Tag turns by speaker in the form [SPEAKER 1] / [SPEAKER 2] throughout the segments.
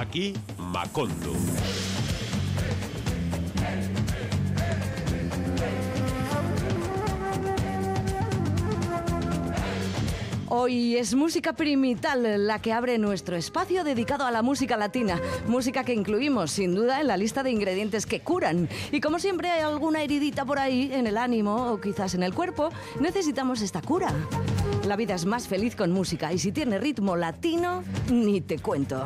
[SPEAKER 1] Aquí Macondo.
[SPEAKER 2] Hoy es música primital la que abre nuestro espacio dedicado a la música latina, música que incluimos sin duda en la lista de ingredientes que curan. Y como siempre hay alguna heridita por ahí en el ánimo o quizás en el cuerpo, necesitamos esta cura. La vida es más feliz con música y si tiene ritmo latino, ni te cuento.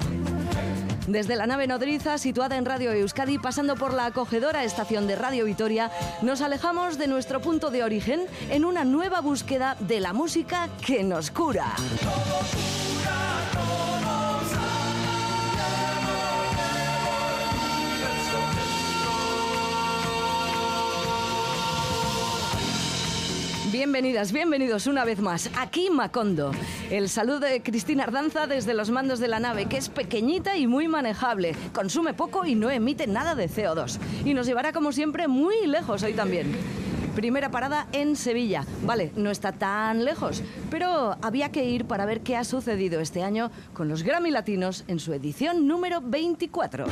[SPEAKER 2] Desde la nave nodriza, situada en Radio Euskadi, pasando por la acogedora estación de Radio Vitoria, nos alejamos de nuestro punto de origen en una nueva búsqueda de la música que nos cura. Bienvenidas, bienvenidos una vez más. Aquí Macondo. El saludo de Cristina Ardanza desde los mandos de la nave, que es pequeñita y muy manejable. Consume poco y no emite nada de CO2. Y nos llevará como siempre muy lejos hoy también. Primera parada en Sevilla. Vale, no está tan lejos, pero había que ir para ver qué ha sucedido este año con los Grammy Latinos en su edición número 24.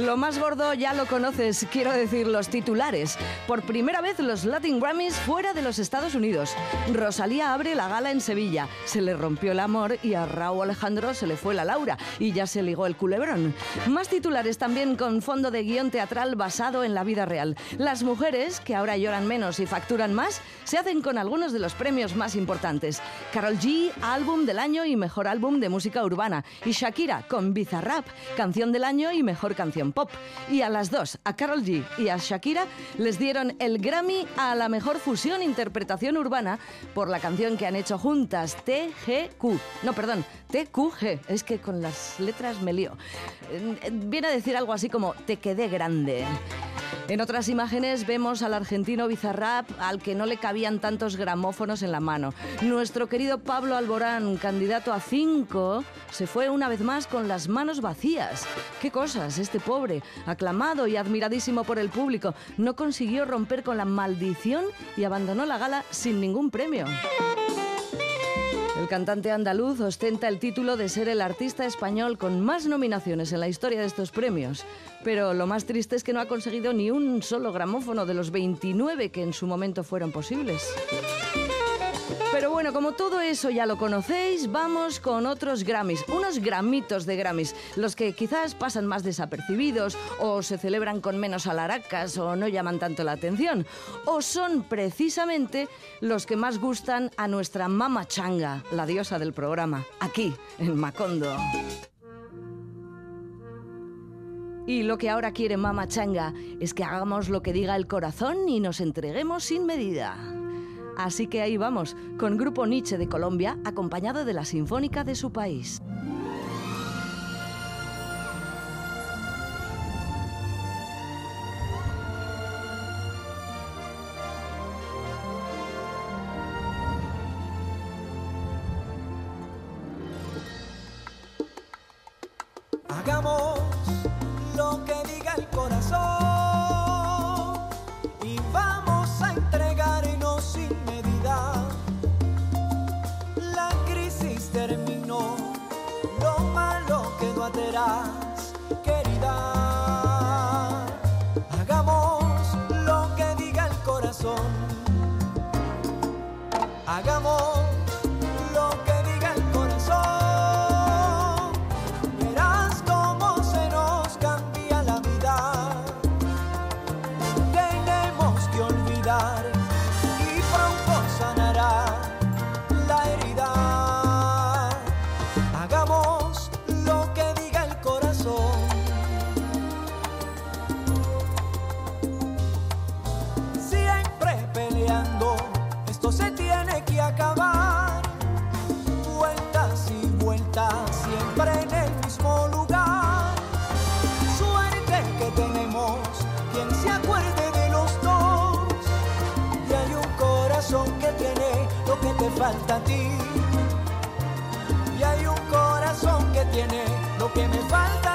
[SPEAKER 2] Lo más gordo ya lo conoces, quiero decir los titulares. Por primera vez los Latin Grammys fuera de los Estados Unidos. Rosalía abre la gala en Sevilla. Se le rompió el amor y a Raúl Alejandro se le fue la Laura y ya se ligó el culebrón. Más titulares también con fondo de guion teatral basado en la vida real. Las mujeres, que ahora lloran menos y facturan más, se hacen con algunos de los premios más importantes. Carol G, álbum del año y mejor álbum de música urbana. Y Shakira con Bizarrap, canción del año y mejor canción pop. Y a las dos, a Carol G y a Shakira, les dieron el Grammy a la mejor fusión interpretación urbana por la canción que han hecho juntas, TGQ. No, perdón, TQG. Es que con las letras me lío. Eh, Viene a decir algo así como te quedé grande. En otras imágenes vemos al argentino Bizarrap al que no le cabían tantos gramófonos en la mano. Nuestro querido Pablo Alborán, candidato a cinco, se fue una vez más con las manos vacías. ¿Qué cosas? Este pobre, aclamado y admiradísimo por el público, no consiguió romper con la maldición y abandonó la gala sin ningún premio. El cantante andaluz ostenta el título de ser el artista español con más nominaciones en la historia de estos premios. Pero lo más triste es que no ha conseguido ni un solo gramófono de los 29 que en su momento fueron posibles. Bueno, como todo eso ya lo conocéis, vamos con otros Grammys, unos gramitos de Grammys, los que quizás pasan más desapercibidos o se celebran con menos alaracas o no llaman tanto la atención, o son precisamente los que más gustan a nuestra mama changa, la diosa del programa, aquí en Macondo. Y lo que ahora quiere Mama Changa es que hagamos lo que diga el corazón y nos entreguemos sin medida. Así que ahí vamos, con Grupo Nietzsche de Colombia, acompañado de la Sinfónica de su país.
[SPEAKER 3] Hagamos que me falta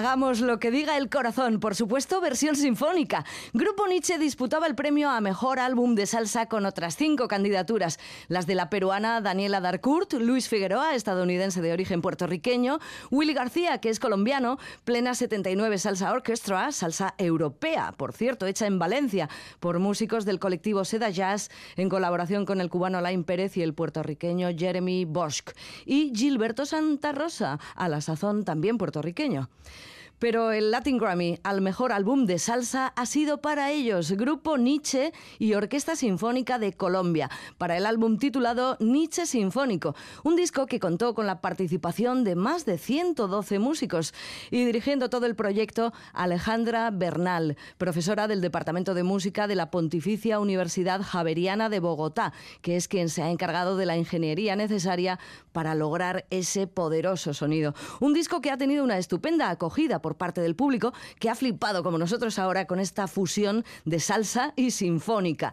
[SPEAKER 3] Hagamos lo que diga el corazón,
[SPEAKER 2] por supuesto, versión sinfónica. Grupo Nietzsche disputaba el premio a mejor álbum de salsa con otras cinco candidaturas: las de la peruana Daniela Darcourt, Luis Figueroa, estadounidense de origen puertorriqueño, Willy García, que es colombiano, Plena 79 Salsa Orchestra, salsa europea, por cierto, hecha en Valencia por músicos del colectivo Seda Jazz en colaboración con el cubano Alain Pérez y el puertorriqueño Jeremy Bosch, y Gilberto Santa Rosa, a la sazón también puertorriqueño. Pero el Latin Grammy al mejor álbum de salsa ha sido para ellos, Grupo Nietzsche y Orquesta Sinfónica de Colombia, para el álbum titulado Nietzsche Sinfónico, un disco que contó con la participación de más de 112 músicos y dirigiendo todo el proyecto Alejandra Bernal, profesora del Departamento de Música de la Pontificia Universidad Javeriana de Bogotá, que es quien se ha encargado de la ingeniería necesaria para lograr ese poderoso sonido. Un disco que ha tenido una estupenda acogida por parte del público que ha flipado como nosotros ahora con esta fusión de salsa y sinfónica.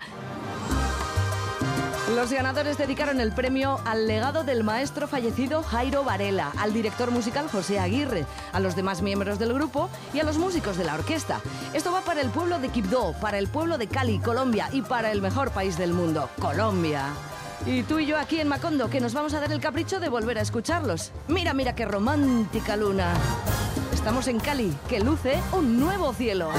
[SPEAKER 2] Los ganadores dedicaron el premio al legado del maestro fallecido Jairo Varela, al director musical José Aguirre, a los demás miembros del grupo y a los músicos de la orquesta. Esto va para el pueblo de Quibdó, para el pueblo de Cali, Colombia y para el mejor país del mundo, Colombia. Y tú y yo aquí en Macondo, que nos vamos a dar el capricho de volver a escucharlos. Mira, mira qué romántica luna. Estamos en Cali, que luce un nuevo cielo.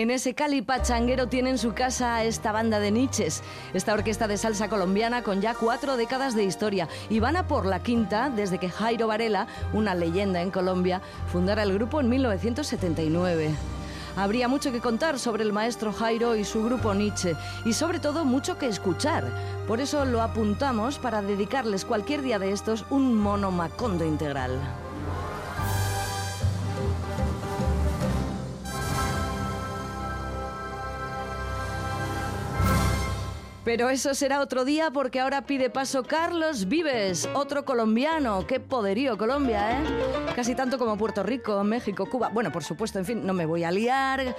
[SPEAKER 2] En ese Cali pachanguero tienen su casa esta banda de niches, esta orquesta de salsa colombiana con ya cuatro décadas de historia y van a por la quinta desde que Jairo Varela, una leyenda en Colombia, fundara el grupo en 1979. Habría mucho que contar sobre el maestro Jairo y su grupo Nietzsche y sobre todo mucho que escuchar. Por eso lo apuntamos para dedicarles cualquier día de estos un mono macondo integral. Pero eso será otro día porque ahora pide paso Carlos Vives, otro colombiano. Qué poderío Colombia, ¿eh? Casi tanto como Puerto Rico, México, Cuba. Bueno, por supuesto, en fin, no me voy a liar.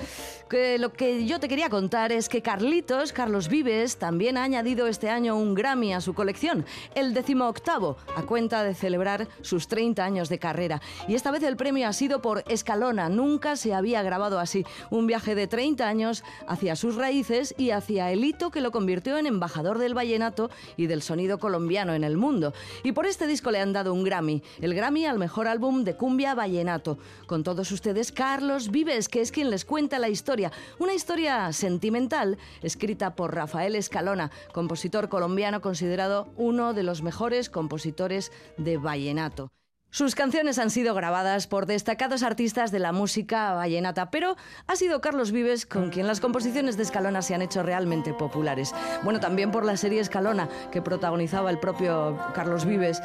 [SPEAKER 2] Que lo que yo te quería contar es que Carlitos, Carlos Vives, también ha añadido este año un Grammy a su colección, el decimoctavo, a cuenta de celebrar sus 30 años de carrera. Y esta vez el premio ha sido por Escalona. Nunca se había grabado así. Un viaje de 30 años hacia sus raíces y hacia el hito que lo convirtió en embajador del vallenato y del sonido colombiano en el mundo. Y por este disco le han dado un Grammy, el Grammy al mejor álbum de cumbia vallenato. Con todos ustedes, Carlos Vives, que es quien les cuenta la historia. Una historia sentimental escrita por Rafael Escalona, compositor colombiano considerado uno de los mejores compositores de vallenato. Sus canciones han sido grabadas por destacados artistas de la música vallenata, pero ha sido Carlos Vives con quien las composiciones de Escalona se han hecho realmente populares. Bueno, también por la serie Escalona que protagonizaba el propio Carlos Vives.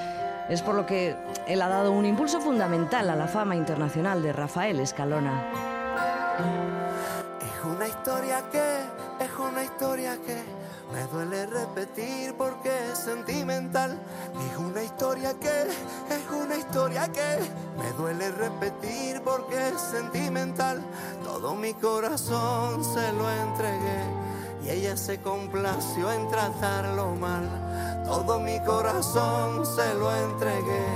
[SPEAKER 2] Es por lo que él ha dado un impulso fundamental a la fama internacional de Rafael Escalona.
[SPEAKER 1] Es una historia que, es una historia que me duele repetir porque es sentimental. Es una historia que, es una historia que me duele repetir porque es sentimental. Todo mi corazón se lo entregué y ella se complació en tratarlo mal. Todo mi corazón se lo entregué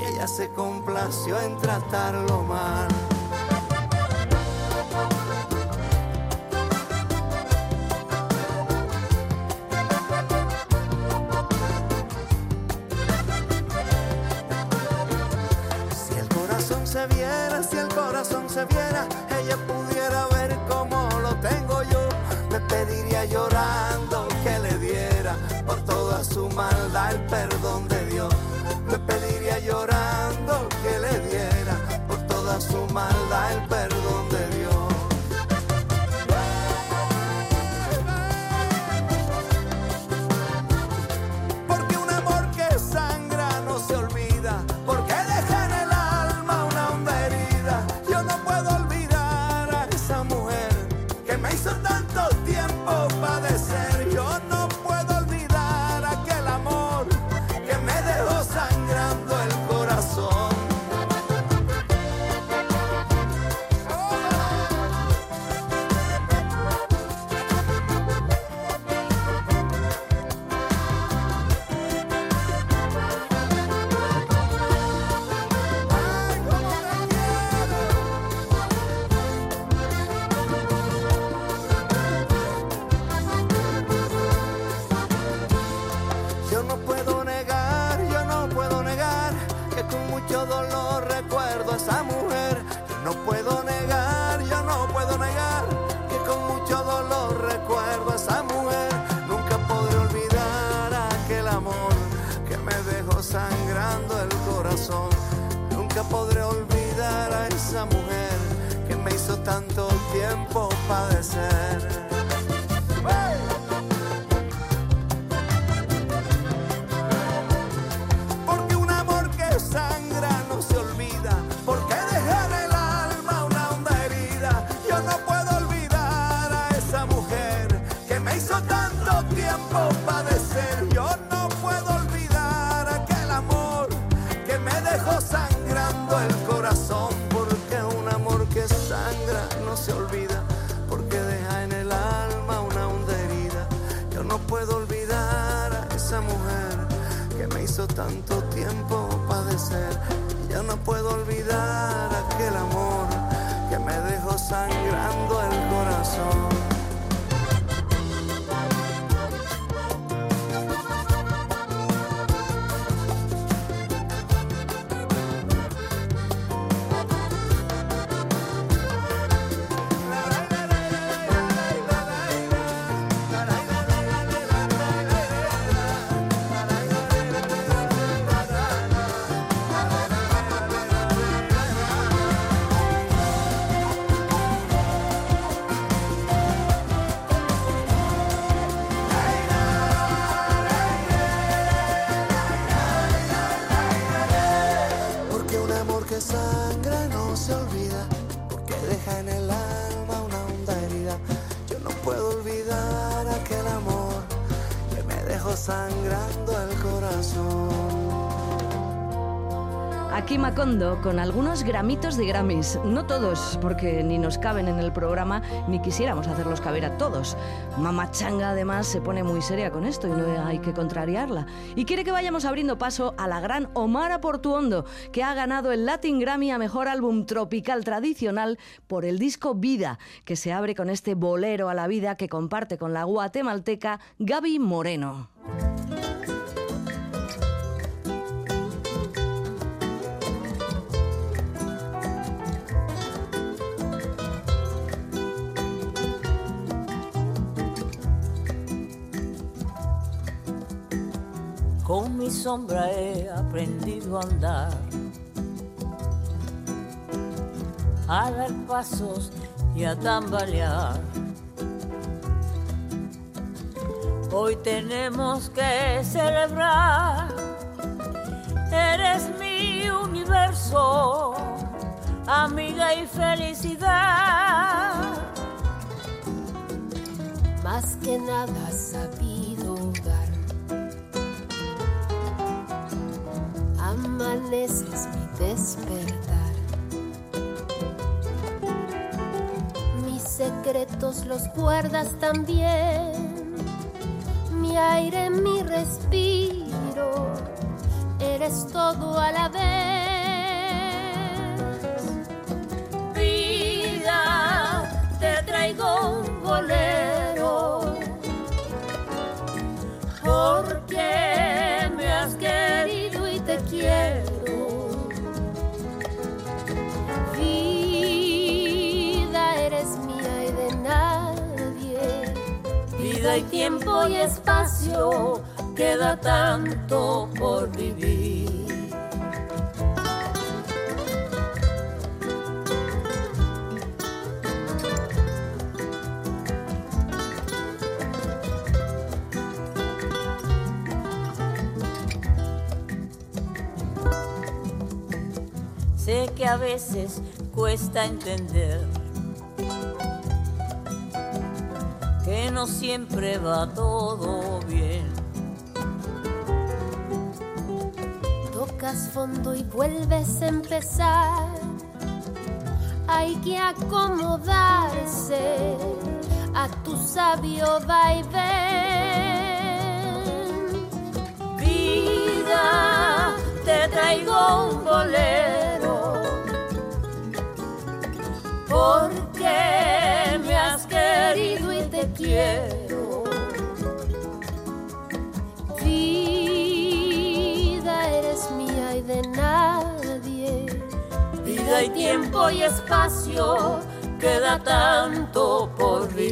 [SPEAKER 1] y ella se complació en tratarlo mal. Viera, ella pudiera ver cómo lo tengo yo, me pediría llorando que le diera por toda su maldad el perdón de Dios. Me pediría llorando que le diera por toda su maldad el perdón tanto tiempo padecer. tanto tiempo padecer. Ya no puedo olvidar aquel amor que me dejó sangrando el corazón.
[SPEAKER 2] Aquí Macondo con algunos gramitos de Grammys. No todos, porque ni nos caben en el programa ni quisiéramos hacerlos caber a todos. Mama Changa además se pone muy seria con esto y no hay que contrariarla. Y quiere que vayamos abriendo paso a la gran Omara Portuondo, que ha ganado el Latin Grammy a Mejor Álbum Tropical Tradicional por el disco Vida, que se abre con este bolero a la vida que comparte con la guatemalteca Gaby Moreno.
[SPEAKER 4] Con mi sombra he aprendido a andar, a dar pasos y a tambalear. Hoy tenemos que celebrar, eres mi universo, amiga y felicidad.
[SPEAKER 5] Más que nada sabía amaneces mi despertar. Mis secretos los guardas también, mi aire, mi respiro, eres todo a la vez.
[SPEAKER 4] Vida, te traigo un
[SPEAKER 5] Vida y
[SPEAKER 4] tiempo y espacio, queda tanto por vivir. Sé que a veces cuesta entender no siempre va todo bien.
[SPEAKER 5] Tocas fondo y vuelves a empezar. Hay que acomodarse a tu sabio vaivén.
[SPEAKER 4] Vida, te traigo un bolero porque quiero.
[SPEAKER 5] Vida eres mía y de nadie.
[SPEAKER 4] Vida y tiempo y espacio, queda tanto por vivir.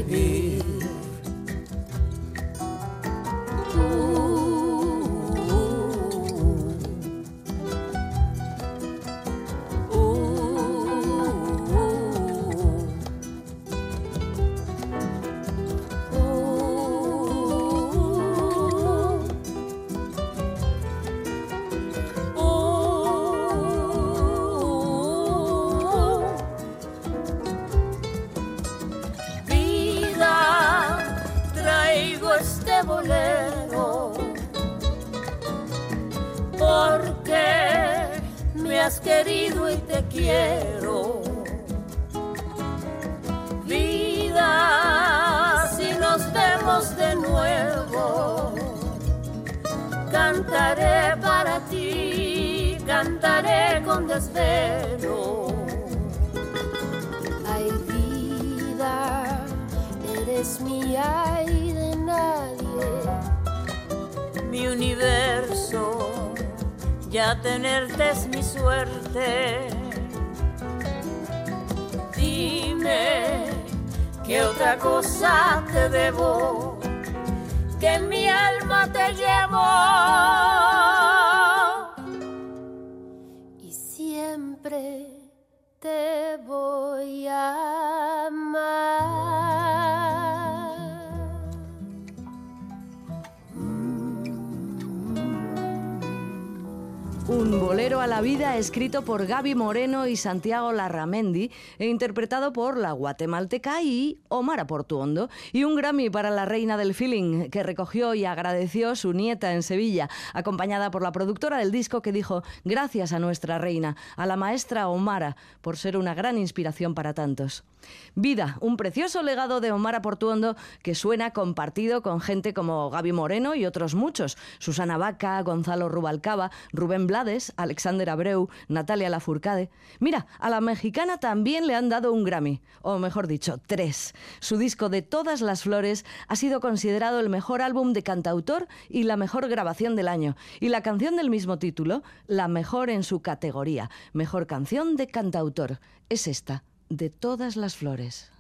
[SPEAKER 4] Quiero. Vida, si nos vemos de nuevo, cantaré para ti, cantaré con desvelo.
[SPEAKER 5] Ay, vida, eres mía y de nadie.
[SPEAKER 4] Mi universo ya tenerte es mi suerte. Qué otra cosa te debo, que mi alma te llevo.
[SPEAKER 5] Y siempre te voy a
[SPEAKER 2] Un bolero a la vida escrito por Gaby Moreno y Santiago Larramendi e interpretado por la guatemalteca y Omar Portuondo. Y un Grammy para la reina del feeling que recogió y agradeció su nieta en Sevilla, acompañada por la productora del disco que dijo gracias a nuestra reina, a la maestra Omara, por ser una gran inspiración para tantos. Vida, un precioso legado de Omar Portuondo que suena compartido con gente como Gaby Moreno y otros muchos, Susana Vaca, Gonzalo Rubalcaba, Rubén Alexander Abreu, Natalia Lafourcade. Mira, a la mexicana también le han dado un Grammy, o mejor dicho, tres. Su disco de Todas las Flores ha sido considerado el mejor álbum de cantautor y la mejor grabación del año, y la canción del mismo título, la mejor en su categoría, mejor canción de cantautor, es esta de todas las flores.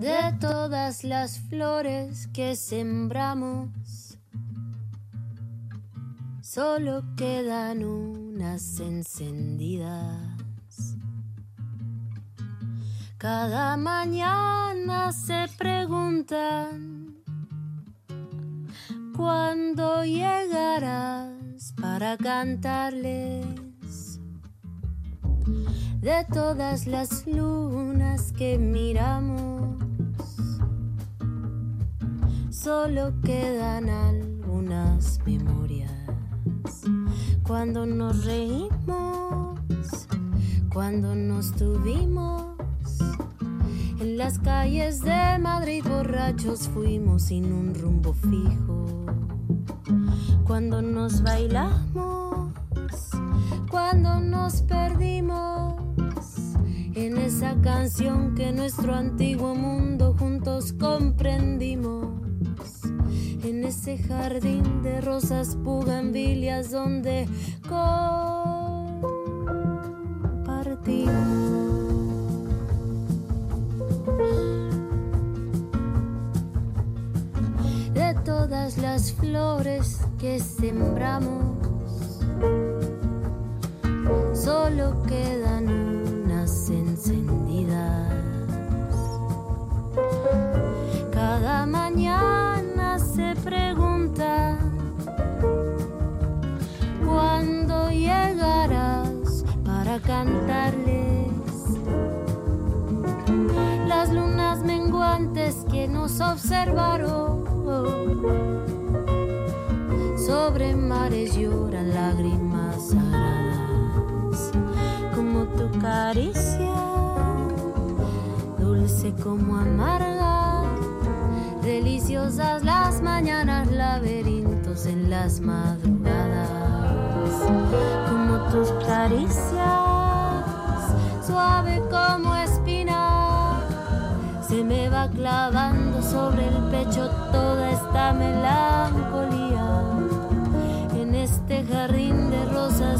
[SPEAKER 6] De todas las flores que sembramos, solo quedan unas encendidas. Cada mañana se preguntan cuando llegarás para cantarles de todas las lunas que miramos. Solo quedan algunas memorias cuando nos reímos, cuando nos tuvimos. En las calles de Madrid borrachos fuimos sin un rumbo fijo cuando nos bailamos, cuando nos perdimos en esa canción que nuestro antiguo mundo juntos comprendimos. En ese jardín de rosas pugambilias donde compartimos. todas las flores que sembramos, solo quedan cantarles. Las lunas menguantes que nos observaron. Sobre mares lloran lágrimas sagradas, como tu caricia, dulce como amarga, deliciosas las mañanas, laberintos en las madrugadas, como tus caricias, suave como espina, se me va clavando sobre el pecho toda esta melancolía. En este jardín de rosas,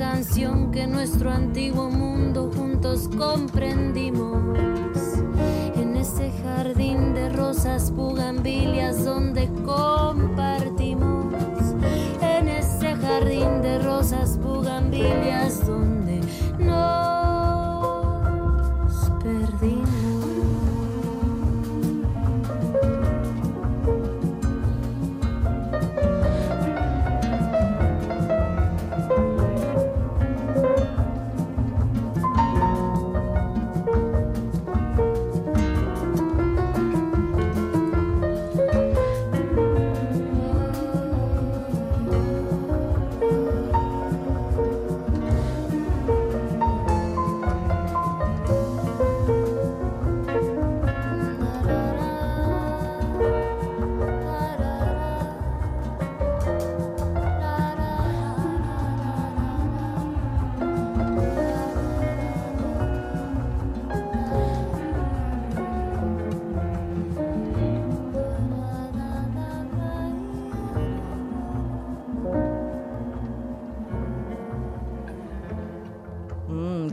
[SPEAKER 6] canción que nuestro antiguo mundo juntos comprendimos. En ese jardín de rosas bugambilias donde compartimos. En ese jardín de rosas bugambilias donde no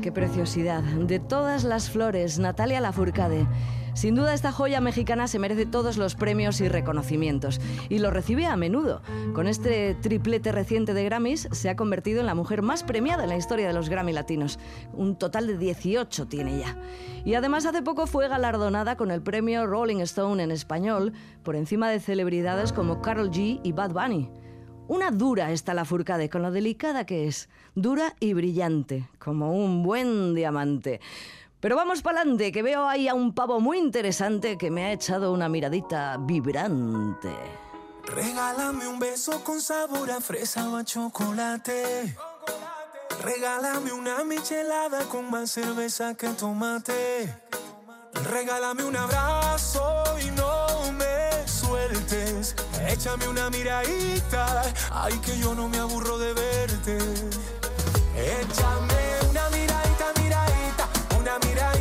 [SPEAKER 2] qué preciosidad. De todas las flores, Natalia Lafourcade. Sin duda esta joya mexicana se merece todos los premios y reconocimientos y lo recibe a menudo. Con este triplete reciente de Grammys se ha convertido en la mujer más premiada en la historia de los Grammy latinos. Un total de 18 tiene ya. Y además hace poco fue galardonada con el premio Rolling Stone en español por encima de celebridades como Carol G y Bad Bunny. Una dura está la Furcade, con lo delicada que es, dura y brillante, como un buen diamante. Pero vamos para adelante, que veo ahí a un pavo muy interesante que me ha echado una miradita vibrante.
[SPEAKER 7] Regálame un beso con sabor a fresa o a chocolate. Regálame una michelada con más cerveza que tomate. Regálame un abrazo y no me sueltes. Échame una miradita, ay que yo no me aburro de verte. Échame una miradita, miradita, una miradita,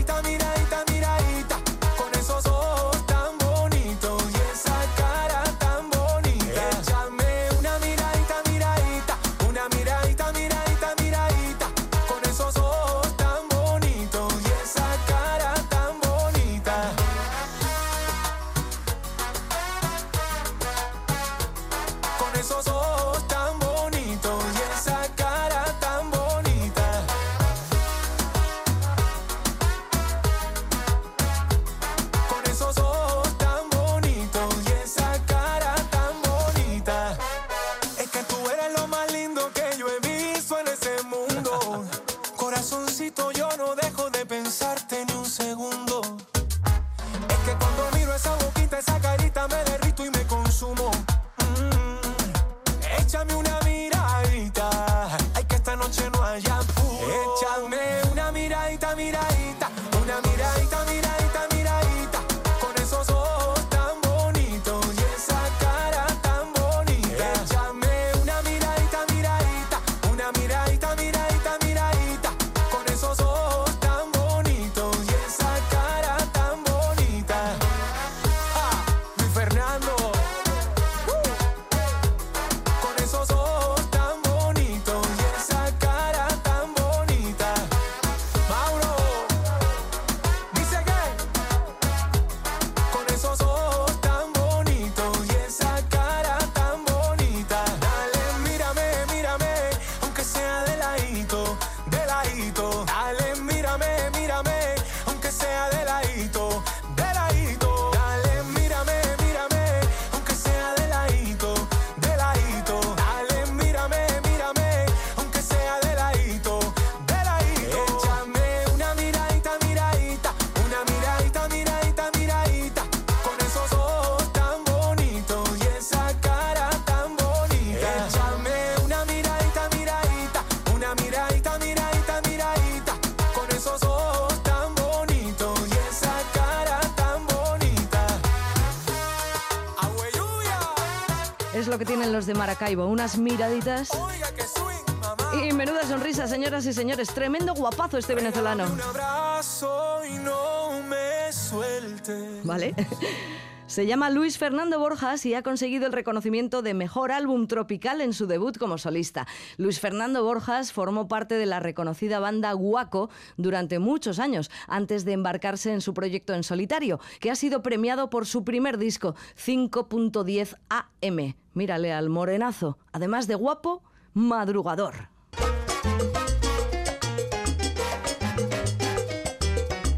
[SPEAKER 7] Es lo que
[SPEAKER 2] tienen los de Maracaibo, unas miraditas
[SPEAKER 7] oiga que swing, mamá.
[SPEAKER 2] y menuda sonrisa, señoras y señores. Tremendo guapazo este venezolano.
[SPEAKER 7] Un abrazo y no me suelte.
[SPEAKER 2] ¿Vale? Se llama Luis Fernando Borjas y ha conseguido el reconocimiento de Mejor Álbum Tropical en su debut como solista. Luis Fernando Borjas formó parte de la reconocida banda Guaco durante muchos años, antes de embarcarse en su proyecto en solitario, que ha sido premiado por su primer disco, 5.10 AM. Mírale al morenazo, además de guapo, madrugador.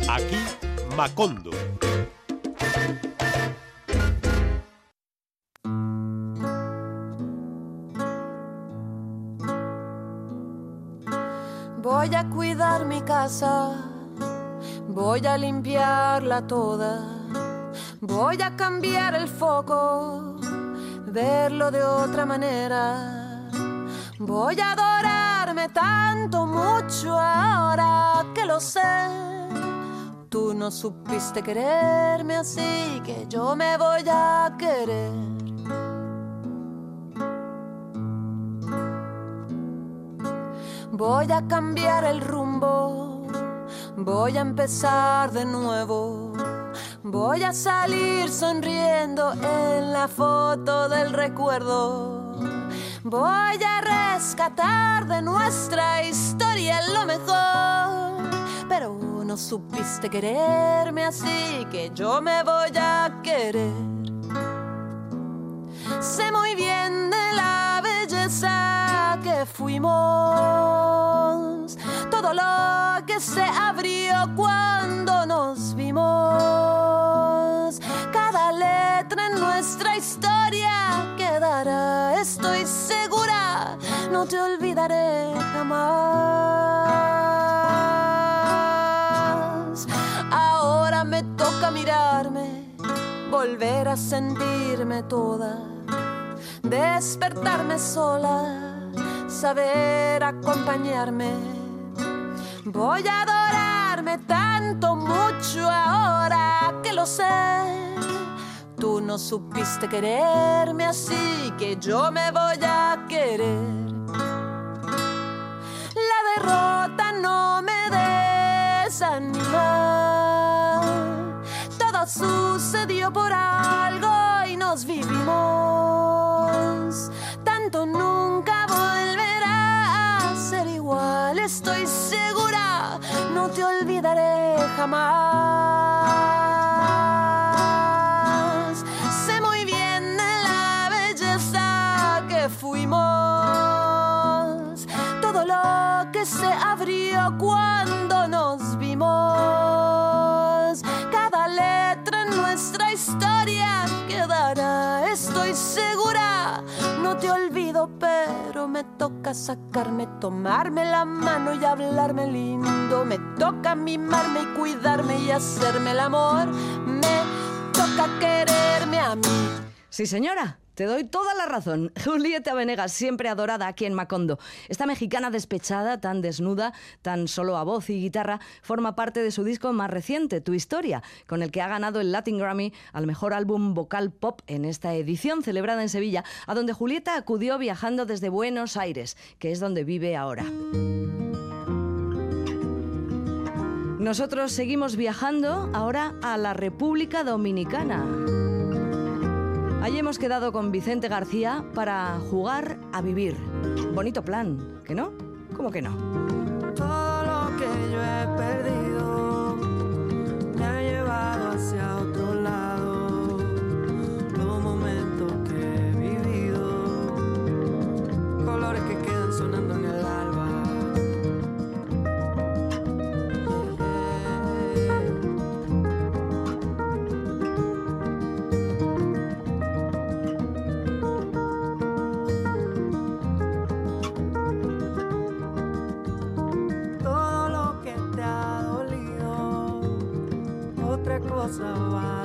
[SPEAKER 8] Aquí Macondo.
[SPEAKER 9] Voy a cuidar mi casa, voy a limpiarla toda, voy a cambiar el foco, verlo de otra manera. Voy a adorarme tanto, mucho ahora que lo sé. Tú no supiste quererme así que yo me voy a querer. Voy a cambiar el rumbo, voy a empezar de nuevo. Voy a salir sonriendo en la foto del recuerdo. Voy a rescatar de nuestra historia lo mejor. no supiste quererme así que yo me voy a querer. Sé muy bien de la belleza que fuimos, lo que se abrió cuando nos vimos. Cada letra en nuestra historia quedará, estoy segura, no te olvidaré jamás. Ahora me toca mirarme, volver a sentirme toda, despertarme sola, saber acompañarme. Voy a adorarme tanto, mucho ahora que lo sé. Tú no supiste quererme así que yo me voy a querer. La derrota no me desanima. Todo sucedió por algo y nos vivimos. Tanto nunca volverá a ser igual, estoy segura, no te olvidaré jamás. Sé muy bien de la belleza que fuimos, todo lo que se abrió cuando nos vimos. Cada letra en nuestra historia quedará, estoy segura. No te pero me toca sacarme, tomarme la mano y hablarme lindo. Me toca mimarme y cuidarme y hacerme el amor. Me toca quererme a mí.
[SPEAKER 2] Sí, señora. Te doy toda la razón. Julieta Venegas, siempre adorada aquí en Macondo. Esta mexicana despechada, tan desnuda, tan solo a voz y guitarra, forma parte de su disco más reciente, Tu Historia, con el que ha ganado el Latin Grammy al mejor álbum vocal pop en esta edición celebrada en Sevilla, a donde Julieta acudió viajando desde Buenos Aires, que es donde vive ahora. Nosotros seguimos viajando ahora a la República Dominicana. Allí hemos quedado con Vicente García para jugar a vivir. Bonito plan, ¿que no? ¿Cómo que no?
[SPEAKER 3] Todo lo que yo he perdido me ha llevado hacia otra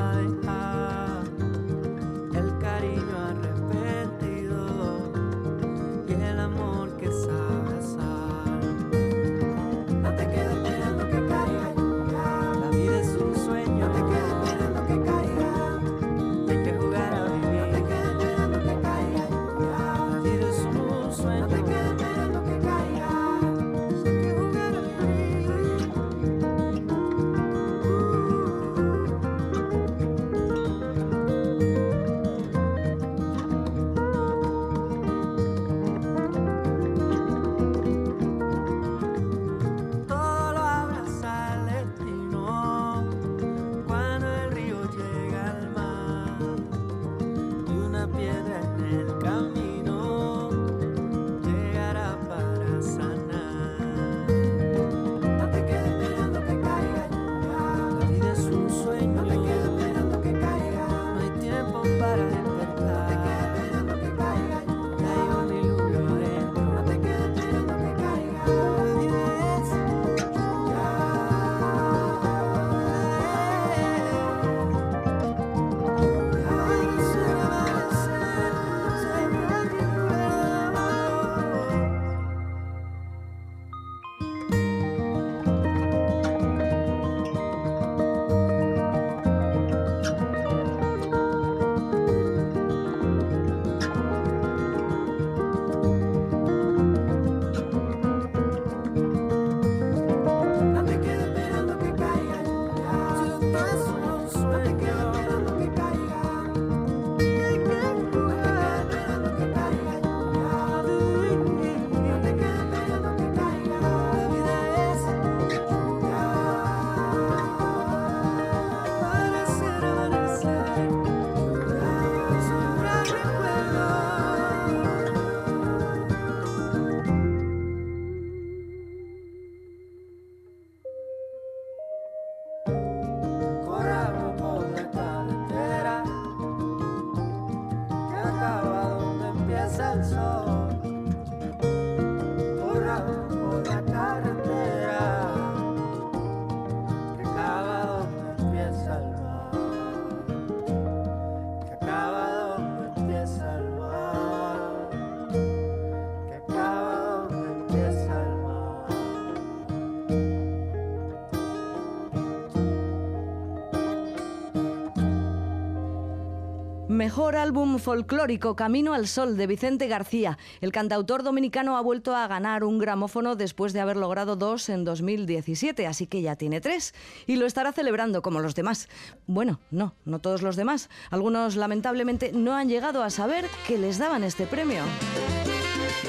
[SPEAKER 2] Mejor álbum folclórico Camino al Sol de Vicente García. El cantautor dominicano ha vuelto a ganar un gramófono después de haber logrado dos en 2017, así que ya tiene tres. Y lo estará celebrando como los demás. Bueno, no, no todos los demás. Algunos lamentablemente no han llegado a saber que les daban este premio.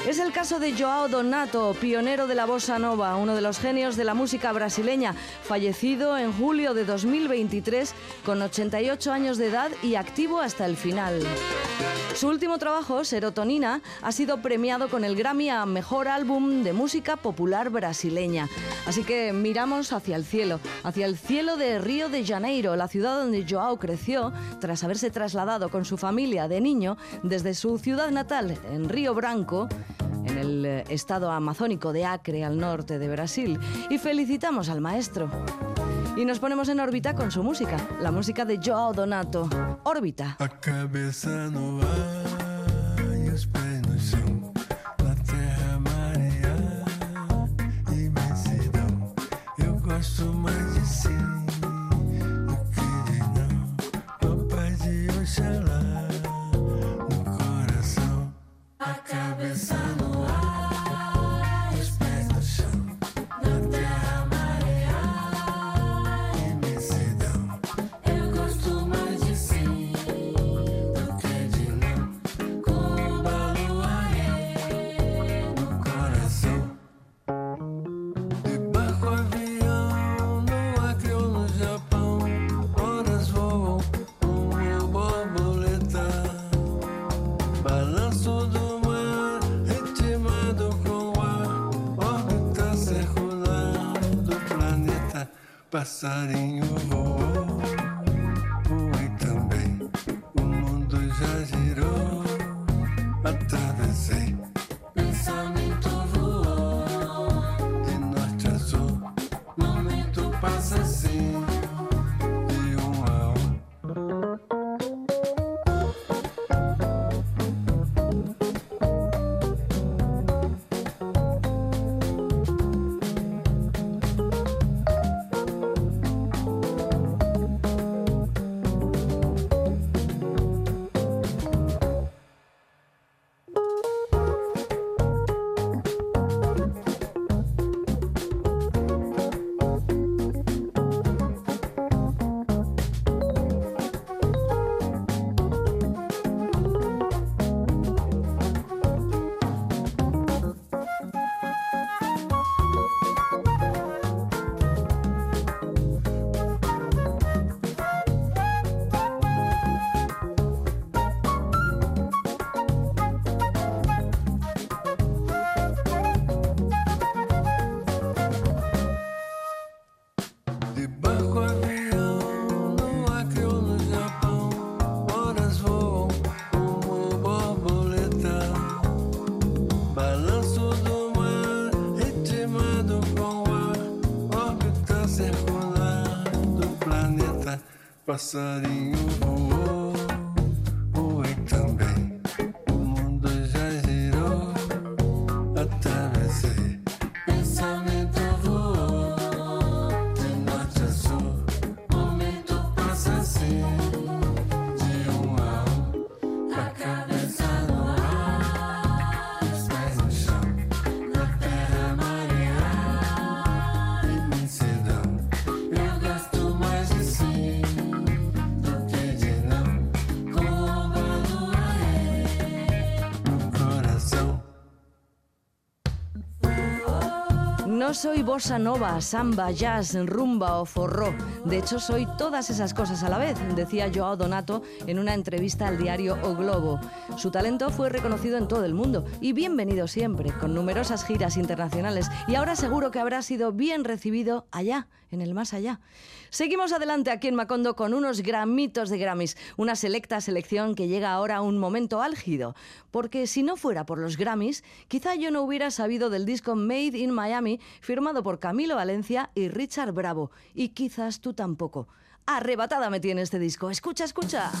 [SPEAKER 2] Es el caso de Joao Donato, pionero de la bossa nova, uno de los genios de la música brasileña, fallecido en julio de 2023 con 88 años de edad y activo hasta el final. Su último trabajo, Serotonina, ha sido premiado con el Grammy a Mejor Álbum de Música Popular Brasileña. Así que miramos hacia el cielo, hacia el cielo de Río de Janeiro, la ciudad donde Joao creció tras haberse trasladado con su familia de niño desde su ciudad natal, en Río Branco, en el eh, estado amazónico de Acre, al norte de Brasil. Y felicitamos al maestro. Y nos ponemos en órbita con su música, la música de Joao Donato. Órbita.
[SPEAKER 10] A cabeça no Passarinho Passarinho
[SPEAKER 2] soy bossa nova, samba, jazz, rumba o forró. De hecho, soy todas esas cosas a la vez, decía Joao Donato en una entrevista al diario O Globo. Su talento fue reconocido en todo el mundo y bienvenido siempre, con numerosas giras internacionales. Y ahora seguro que habrá sido bien recibido allá, en el más allá. Seguimos adelante aquí en Macondo con unos gramitos de Grammys, una selecta selección que llega ahora a un momento álgido, porque si no fuera por los Grammys, quizá yo no hubiera sabido del disco Made in Miami, firmado por Camilo Valencia y Richard Bravo, y quizás tú tampoco. Arrebatada me tiene este disco. Escucha, escucha.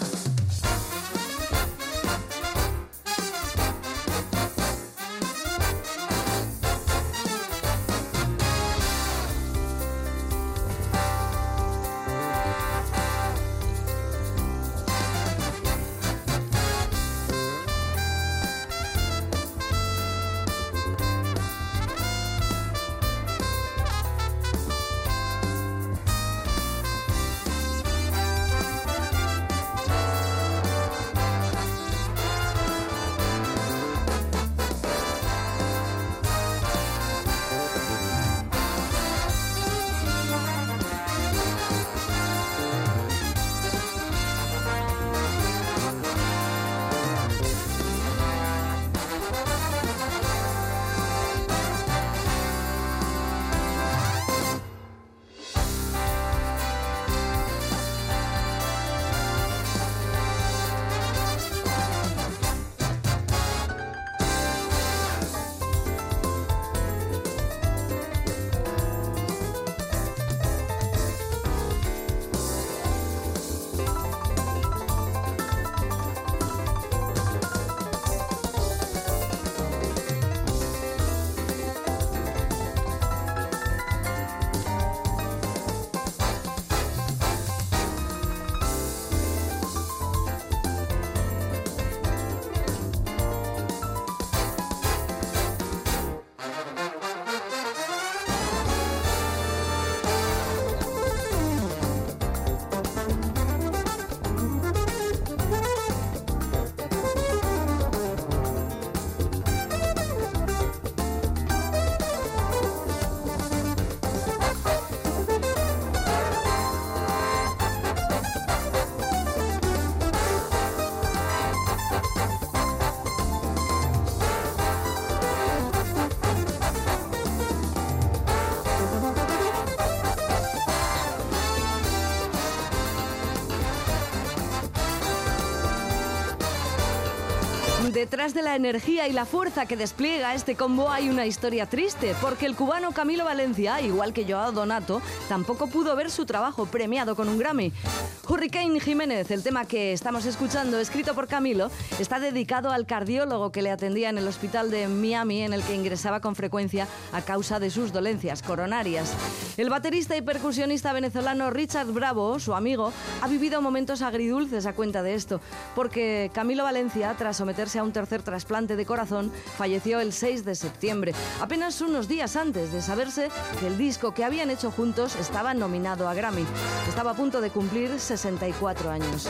[SPEAKER 2] Detrás de la energía y la fuerza que despliega este combo hay una historia triste, porque el cubano Camilo Valencia, igual que Joao Donato, tampoco pudo ver su trabajo premiado con un Grammy. Hurricane Jiménez, el tema que estamos escuchando, escrito por Camilo, está dedicado al cardiólogo que le atendía en el hospital de Miami, en el que ingresaba con frecuencia a causa de sus dolencias coronarias. El baterista y percusionista venezolano Richard Bravo, su amigo, ha vivido momentos agridulces a cuenta de esto, porque Camilo Valencia, tras someterse a un tercer trasplante de corazón, falleció el 6 de septiembre, apenas unos días antes de saberse que el disco que habían hecho juntos estaba nominado a Grammy. Estaba a punto de cumplir 64 años.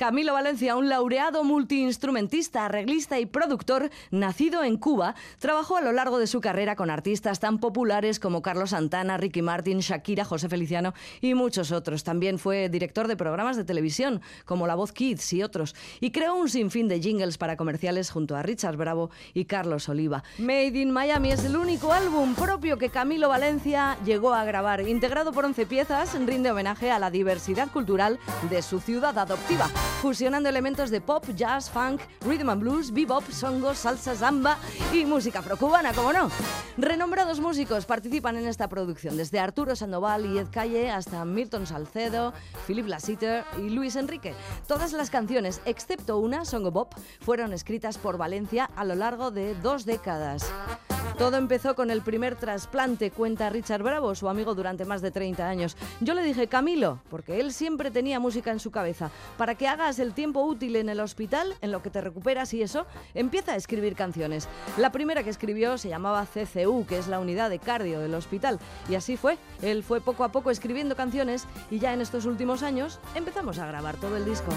[SPEAKER 2] Camilo Valencia, un laureado multiinstrumentista, arreglista y productor, nacido en Cuba, trabajó a lo largo de su carrera con artistas tan populares como Carlos Santana, Ricky Martin, Shakira, José Feliciano y muchos otros. También fue director de programas de televisión como La Voz Kids y otros, y creó un sinfín de jingles para comerciales junto a Richard Bravo y Carlos Oliva. Made in Miami es el único álbum propio que Camilo Valencia llegó a grabar. Integrado por 11 piezas, rinde homenaje a la diversidad cultural de su ciudad adoptiva fusionando elementos de pop, jazz, funk, rhythm and blues, bebop, songo, salsa, samba y música afrocubana, como no. Renombrados músicos participan en esta producción, desde Arturo Sandoval y Ed Calle hasta Milton Salcedo, Philip Lassiter y Luis Enrique. Todas las canciones, excepto una, Songo Pop, fueron escritas por Valencia a lo largo de dos décadas. Todo empezó con el primer trasplante, cuenta Richard Bravo, su amigo durante más de 30 años. Yo le dije, Camilo, porque él siempre tenía música en su cabeza, para que hagas el tiempo útil en el hospital, en lo que te recuperas y eso, empieza a escribir canciones. La primera que escribió se llamaba CCU, que es la unidad de cardio del hospital, y así fue. Él fue poco a poco escribiendo canciones y ya en estos últimos años empezamos a grabar todo el disco.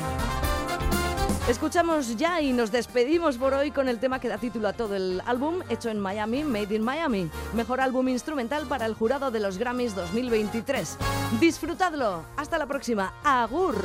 [SPEAKER 2] Escuchamos ya y nos despedimos por hoy con el tema que da título a todo el álbum, hecho en Miami, Made in Miami. Mejor álbum instrumental para el jurado de los Grammys 2023. Disfrutadlo. Hasta la próxima. Agur.